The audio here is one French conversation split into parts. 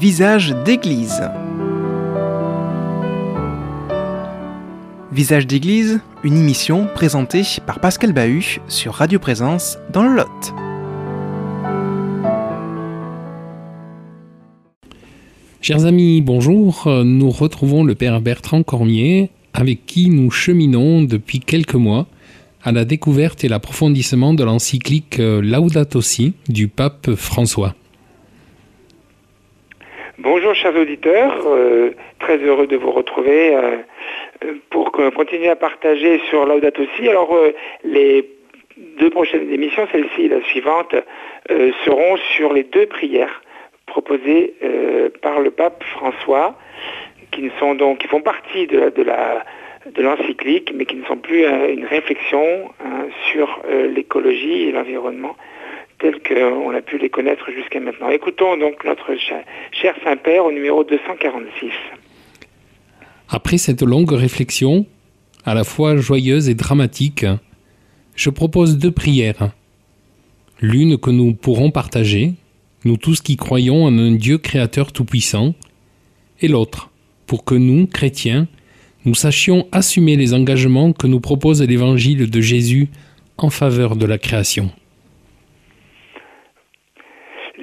Visage d'église. Visage d'église, une émission présentée par Pascal Bahut sur Radio Présence dans le Lot. Chers amis, bonjour. Nous retrouvons le Père Bertrand Cormier avec qui nous cheminons depuis quelques mois à la découverte et l'approfondissement de l'encyclique Laudato Si du pape François. Bonjour chers auditeurs, euh, très heureux de vous retrouver euh, pour continuer à partager sur Laudato Si. Alors euh, les deux prochaines émissions, celle-ci et la suivante, seront sur les deux prières proposées par le pape François, qui font partie de l'encyclique, mais qui ne sont plus une réflexion hein, sur l'écologie et l'environnement tels qu'on a pu les connaître jusqu'à maintenant. Écoutons donc notre cher Saint-Père au numéro 246. Après cette longue réflexion, à la fois joyeuse et dramatique, je propose deux prières. L'une que nous pourrons partager, nous tous qui croyons en un Dieu créateur tout-puissant, et l'autre, pour que nous, chrétiens, nous sachions assumer les engagements que nous propose l'évangile de Jésus en faveur de la création.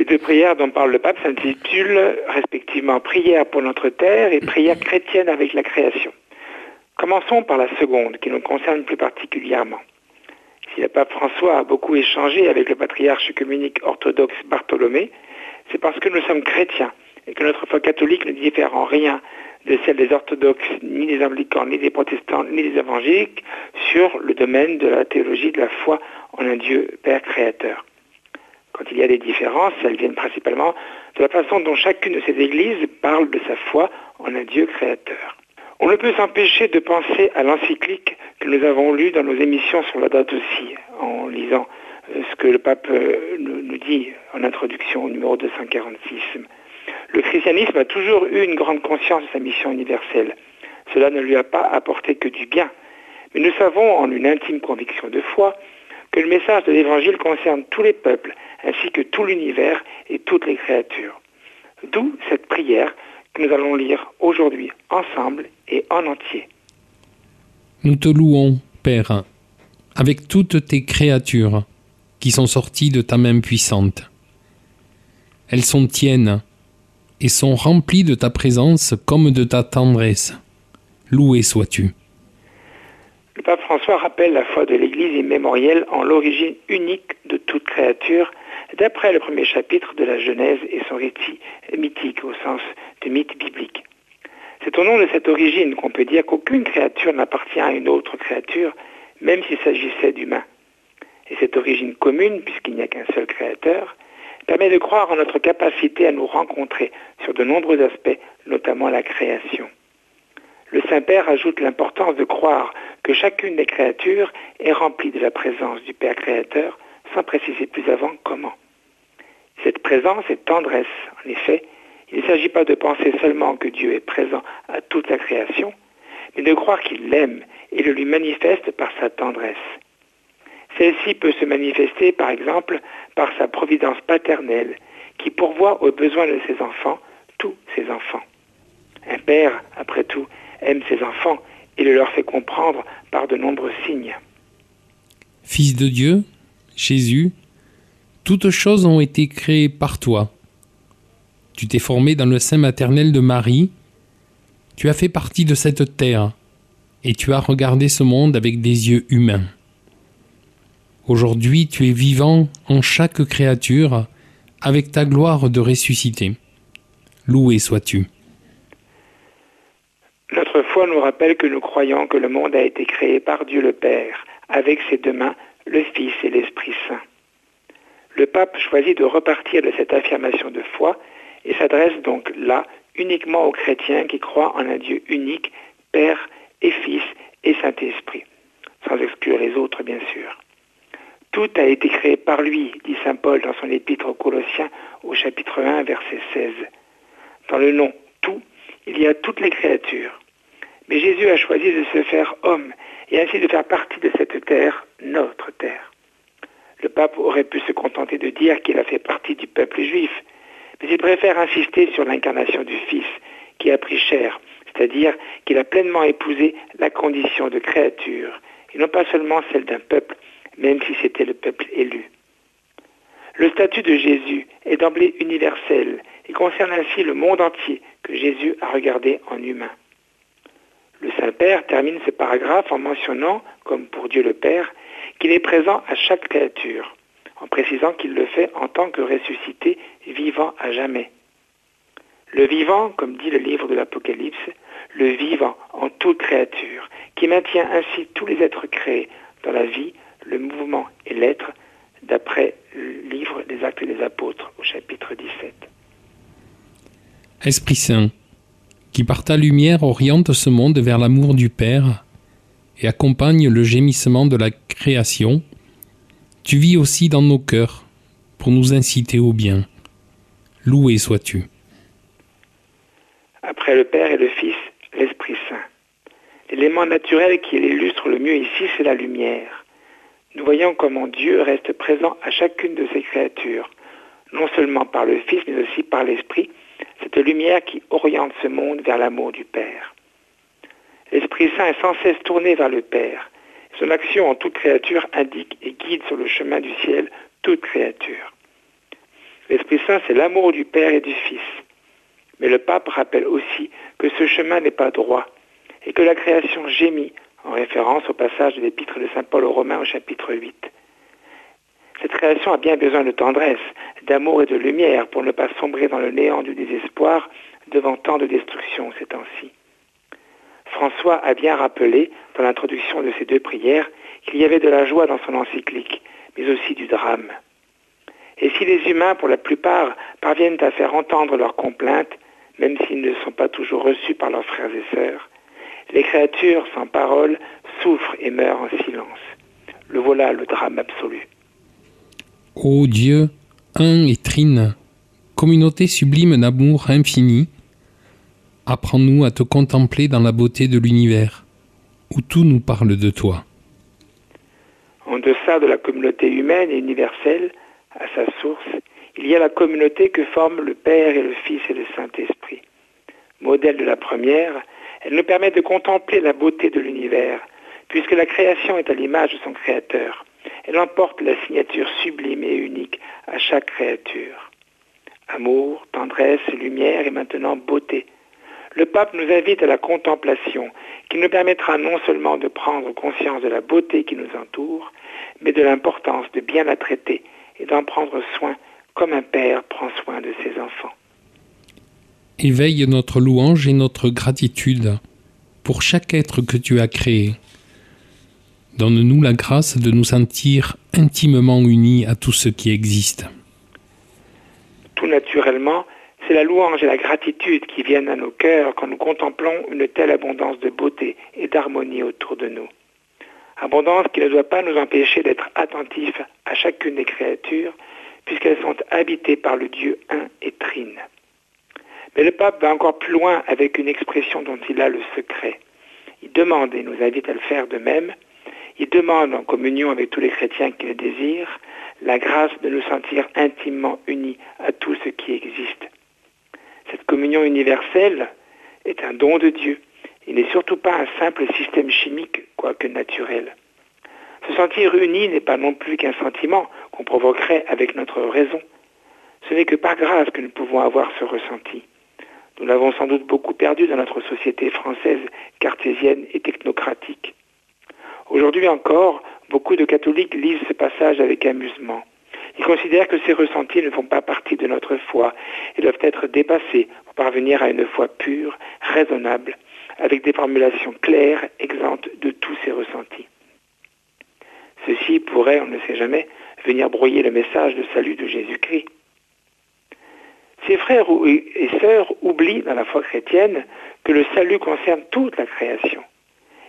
Deux prières dont parle le pape s'intitulent respectivement Prière pour notre terre et Prière chrétienne avec la création. Commençons par la seconde, qui nous concerne plus particulièrement. Si le pape François a beaucoup échangé avec le patriarche communique orthodoxe Bartholomé, c'est parce que nous sommes chrétiens et que notre foi catholique ne diffère en rien de celle des orthodoxes, ni des anglicans, ni des protestants, ni des évangéliques, sur le domaine de la théologie de la foi en un Dieu Père créateur. Quand il y a des différences, elles viennent principalement de la façon dont chacune de ces églises parle de sa foi en un Dieu créateur. On ne peut s'empêcher de penser à l'encyclique que nous avons lue dans nos émissions sur la date aussi, en lisant euh, ce que le pape euh, nous dit en introduction au numéro 246. Le christianisme a toujours eu une grande conscience de sa mission universelle. Cela ne lui a pas apporté que du bien. Mais nous savons en une intime conviction de foi le message de l'Évangile concerne tous les peuples, ainsi que tout l'univers et toutes les créatures. D'où cette prière que nous allons lire aujourd'hui ensemble et en entier. Nous te louons, Père, avec toutes tes créatures qui sont sorties de ta main puissante. Elles sont tiennes et sont remplies de ta présence comme de ta tendresse. Loué sois-tu. Pape François rappelle la foi de l'Église immémorielle en l'origine unique de toute créature, d'après le premier chapitre de la Genèse et son récit mythique au sens de mythe biblique. C'est au nom de cette origine qu'on peut dire qu'aucune créature n'appartient à une autre créature, même s'il s'agissait d'humains. Et cette origine commune, puisqu'il n'y a qu'un seul créateur, permet de croire en notre capacité à nous rencontrer sur de nombreux aspects, notamment la création. Le Saint-Père ajoute l'importance de croire que chacune des créatures est remplie de la présence du Père créateur, sans préciser plus avant comment. Cette présence est tendresse. En effet, il ne s'agit pas de penser seulement que Dieu est présent à toute la création, mais de croire qu'il l'aime et le lui manifeste par sa tendresse. Celle-ci peut se manifester, par exemple, par sa providence paternelle, qui pourvoit aux besoins de ses enfants, tous ses enfants. Un père, après tout, aime ses enfants et le leur fait comprendre par de nombreux signes. Fils de Dieu, Jésus, toutes choses ont été créées par toi. Tu t'es formé dans le sein maternel de Marie, tu as fait partie de cette terre, et tu as regardé ce monde avec des yeux humains. Aujourd'hui tu es vivant en chaque créature, avec ta gloire de ressuscité. Loué sois-tu. Notre foi nous rappelle que nous croyons que le monde a été créé par Dieu le Père, avec ses deux mains, le Fils et l'Esprit Saint. Le pape choisit de repartir de cette affirmation de foi et s'adresse donc là uniquement aux chrétiens qui croient en un Dieu unique, Père et Fils et Saint-Esprit, sans exclure les autres bien sûr. Tout a été créé par lui, dit Saint Paul dans son épître aux Colossiens au chapitre 1, verset 16. Dans le nom tout, il y a toutes les créatures. Mais Jésus a choisi de se faire homme et ainsi de faire partie de cette terre, notre terre. Le pape aurait pu se contenter de dire qu'il a fait partie du peuple juif, mais il préfère insister sur l'incarnation du Fils, qui a pris chair, c'est-à-dire qu'il a pleinement épousé la condition de créature, et non pas seulement celle d'un peuple, même si c'était le peuple élu. Le statut de Jésus est d'emblée universel et concerne ainsi le monde entier que Jésus a regardé en humain. Le Saint-Père termine ce paragraphe en mentionnant, comme pour Dieu le Père, qu'il est présent à chaque créature, en précisant qu'il le fait en tant que ressuscité vivant à jamais. Le vivant, comme dit le livre de l'Apocalypse, le vivant en toute créature, qui maintient ainsi tous les êtres créés dans la vie, le mouvement et l'être, d'après le livre des Actes des Apôtres au chapitre 17. Esprit Saint, qui par ta lumière oriente ce monde vers l'amour du Père et accompagne le gémissement de la création, tu vis aussi dans nos cœurs pour nous inciter au bien. Loué sois-tu. Après le Père et le Fils, l'Esprit Saint. L'élément naturel qui l'illustre le mieux ici, c'est la lumière. Nous voyons comment Dieu reste présent à chacune de ses créatures, non seulement par le Fils, mais aussi par l'Esprit, cette lumière qui oriente ce monde vers l'amour du Père. L'Esprit Saint est sans cesse tourné vers le Père. Son action en toute créature indique et guide sur le chemin du ciel toute créature. L'Esprit Saint, c'est l'amour du Père et du Fils. Mais le pape rappelle aussi que ce chemin n'est pas droit et que la création gémit, en référence au passage de l'épître de Saint Paul aux Romains au chapitre 8. Cette création a bien besoin de tendresse, d'amour et de lumière pour ne pas sombrer dans le néant du désespoir devant tant de destruction ces temps-ci. François a bien rappelé, dans l'introduction de ces deux prières, qu'il y avait de la joie dans son encyclique, mais aussi du drame. Et si les humains, pour la plupart, parviennent à faire entendre leurs complaintes, même s'ils ne sont pas toujours reçus par leurs frères et sœurs, les créatures sans parole souffrent et meurent en silence. Le voilà le drame absolu. Ô Dieu, un et trine, communauté sublime d'amour infini, apprends-nous à te contempler dans la beauté de l'univers, où tout nous parle de toi. En deçà de la communauté humaine et universelle, à sa source, il y a la communauté que forment le Père et le Fils et le Saint-Esprit. Modèle de la première, elle nous permet de contempler la beauté de l'univers, puisque la création est à l'image de son Créateur. Elle emporte la signature sublime et unique à chaque créature. Amour, tendresse, lumière et maintenant beauté. Le pape nous invite à la contemplation, qui nous permettra non seulement de prendre conscience de la beauté qui nous entoure, mais de l'importance de bien la traiter et d'en prendre soin comme un père prend soin de ses enfants. Éveille notre louange et notre gratitude pour chaque être que tu as créé. Donne-nous la grâce de nous sentir intimement unis à tout ce qui existe. Tout naturellement, c'est la louange et la gratitude qui viennent à nos cœurs quand nous contemplons une telle abondance de beauté et d'harmonie autour de nous. Abondance qui ne doit pas nous empêcher d'être attentifs à chacune des créatures, puisqu'elles sont habitées par le Dieu un et trine. Mais le pape va encore plus loin avec une expression dont il a le secret. Il demande et nous invite à le faire de même. Il demande en communion avec tous les chrétiens qui le la grâce de nous sentir intimement unis à tout ce qui existe. Cette communion universelle est un don de Dieu. Il n'est surtout pas un simple système chimique, quoique naturel. Se sentir uni n'est pas non plus qu'un sentiment qu'on provoquerait avec notre raison. Ce n'est que par grâce que nous pouvons avoir ce ressenti. Nous l'avons sans doute beaucoup perdu dans notre société française cartésienne et technocratique. Aujourd'hui encore, beaucoup de catholiques lisent ce passage avec amusement. Ils considèrent que ces ressentis ne font pas partie de notre foi et doivent être dépassés pour parvenir à une foi pure, raisonnable, avec des formulations claires, exemptes de tous ces ressentis. Ceci pourrait, on ne sait jamais, venir brouiller le message de salut de Jésus-Christ. Ces frères et sœurs oublient dans la foi chrétienne que le salut concerne toute la création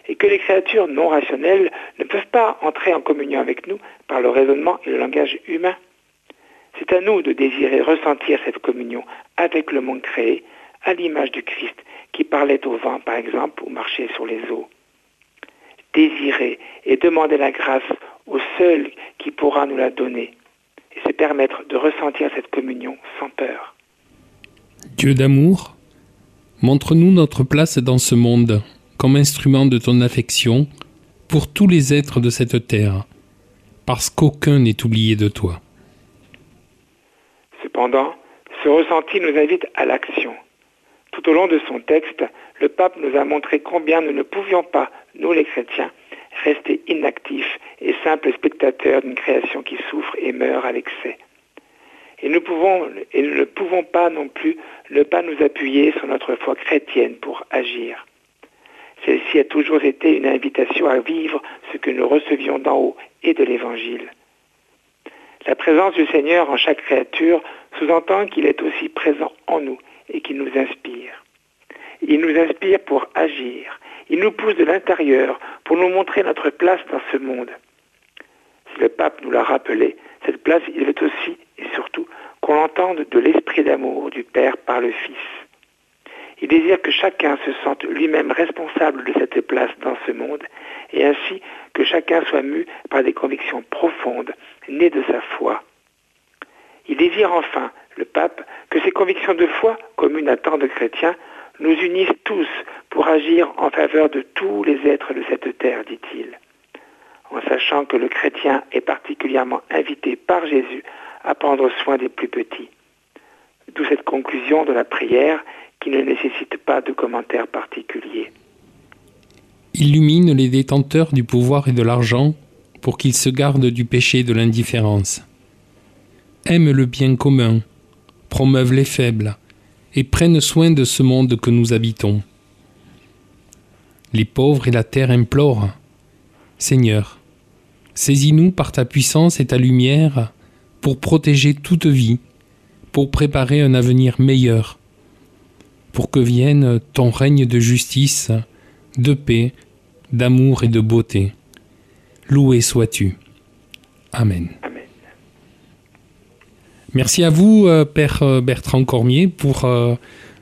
et que les créatures non rationnelles ne peuvent pas entrer en communion avec nous par le raisonnement et le langage humain. C'est à nous de désirer ressentir cette communion avec le monde créé, à l'image du Christ qui parlait au vent, par exemple, ou marchait sur les eaux. Désirer et demander la grâce au seul qui pourra nous la donner, et se permettre de ressentir cette communion sans peur. Dieu d'amour, montre-nous notre place dans ce monde comme instrument de ton affection pour tous les êtres de cette terre, parce qu'aucun n'est oublié de toi. Cependant, ce ressenti nous invite à l'action. Tout au long de son texte, le pape nous a montré combien nous ne pouvions pas, nous les chrétiens, rester inactifs et simples spectateurs d'une création qui souffre et meurt à l'excès. Et nous, pouvons, et ne pouvons pas non plus ne pas nous appuyer sur notre foi chrétienne pour agir. Celle-ci a toujours été une invitation à vivre ce que nous recevions d'en haut et de l'Évangile. La présence du Seigneur en chaque créature sous-entend qu'il est aussi présent en nous et qu'il nous inspire. Il nous inspire pour agir. Il nous pousse de l'intérieur pour nous montrer notre place dans ce monde. Si le pape nous l'a rappelé, cette place, il veut aussi et surtout qu'on entende de l'esprit d'amour du Père par le Fils. Il désire que chacun se sente lui-même responsable de cette place dans ce monde et ainsi que chacun soit mu par des convictions profondes nées de sa foi. Il désire enfin, le pape, que ces convictions de foi, communes à tant de chrétiens, nous unissent tous pour agir en faveur de tous les êtres de cette terre, dit-il, en sachant que le chrétien est particulièrement invité par Jésus à prendre soin des plus petits. D'où cette conclusion de la prière qui ne nécessite pas de commentaires particuliers. Illumine les détenteurs du pouvoir et de l'argent pour qu'ils se gardent du péché de l'indifférence. Aime le bien commun, promeuve les faibles et prenne soin de ce monde que nous habitons. Les pauvres et la terre implorent. Seigneur, saisis-nous par ta puissance et ta lumière pour protéger toute vie, pour préparer un avenir meilleur pour que vienne ton règne de justice, de paix, d'amour et de beauté. Loué sois-tu. Amen. Merci à vous, euh, Père euh, Bertrand Cormier, pour euh,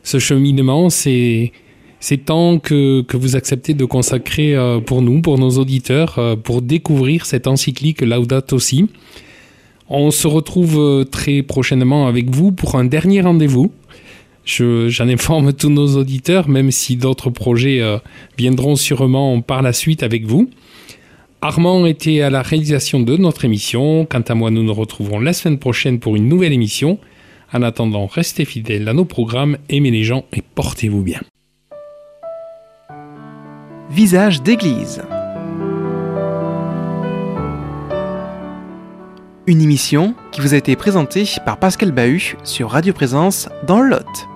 ce cheminement, ces, ces temps que, que, vous acceptez de consacrer pour nous, pour nos auditeurs, pour découvrir cette encyclique Laudato Si. On se retrouve très prochainement avec vous pour un dernier rendez-vous j'en informe tous nos auditeurs, même si d'autres projets euh, viendront sûrement par la suite avec vous. Armand était à la réalisation de notre émission. Quant à moi, nous nous retrouverons la semaine prochaine pour une nouvelle émission. En attendant, restez fidèles à nos programmes, aimez les gens et portez-vous bien. Visage d'église. Une émission qui vous a été présentée par Pascal Bahut sur Radio Présence dans le Lot.